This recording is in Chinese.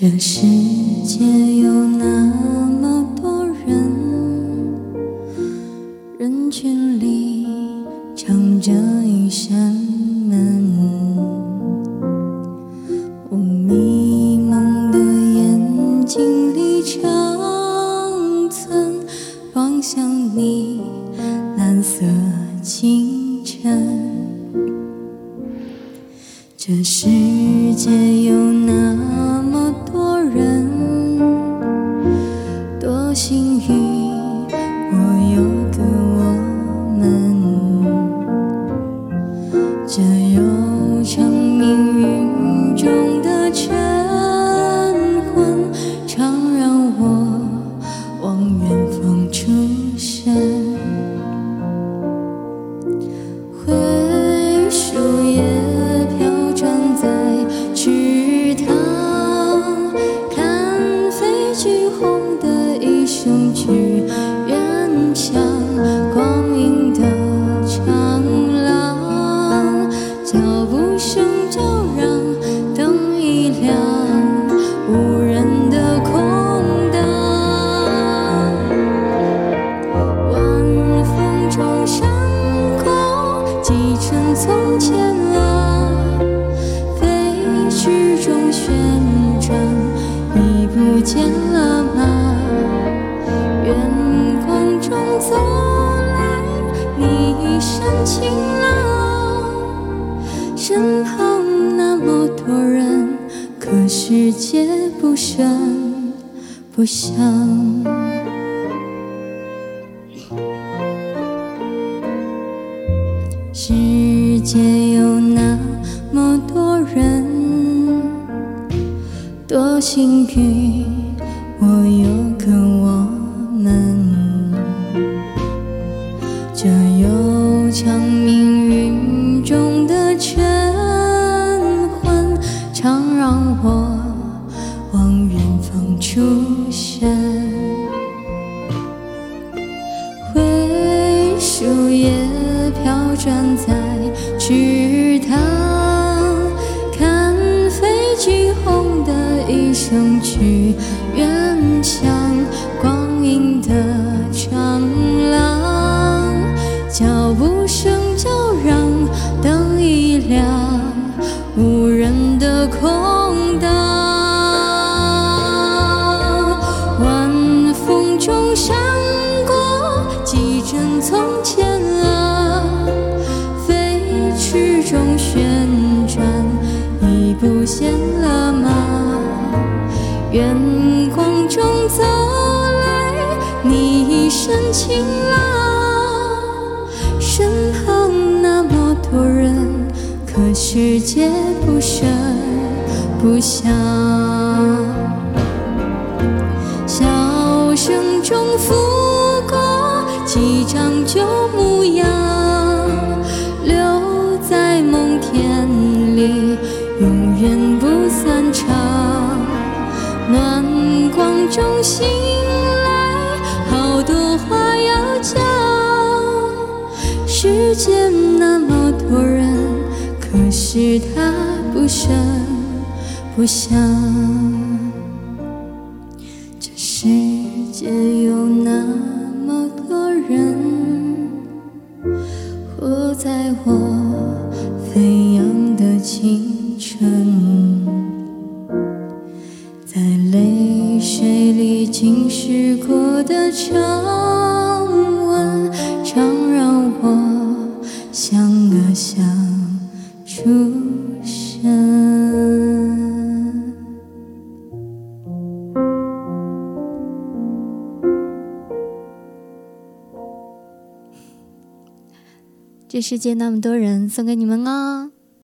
这世界有那么多人，人群里藏着一扇门。我迷蒙的眼睛里长存望向你蓝色清晨。这世界有那雄踞远乡，光阴的长廊，脚步声叫嚷，一身晴朗，身旁那么多人，可世界不声不响。世界有那么多人，多幸运，我有个我们。这悠长命运中的晨昏，常让我望远方出神。灰树叶飘转在池塘，看飞机轰的一声去亮，无人的空荡。晚风中闪过几帧从前啊，飞驰中旋转，已不见了吗？远光中走来，你一身晴朗，身旁那么多人，可世界不声不响。笑声中拂过几张旧模样，留在梦田里，永远不散场。暖光中醒来，好多话要讲。时间那么多人，可是他不声不响。这世界有那么多人，活在我飞扬的青春，在泪水里浸湿过的长吻，常让我想啊想出生。这世界那么多人，送给你们哦。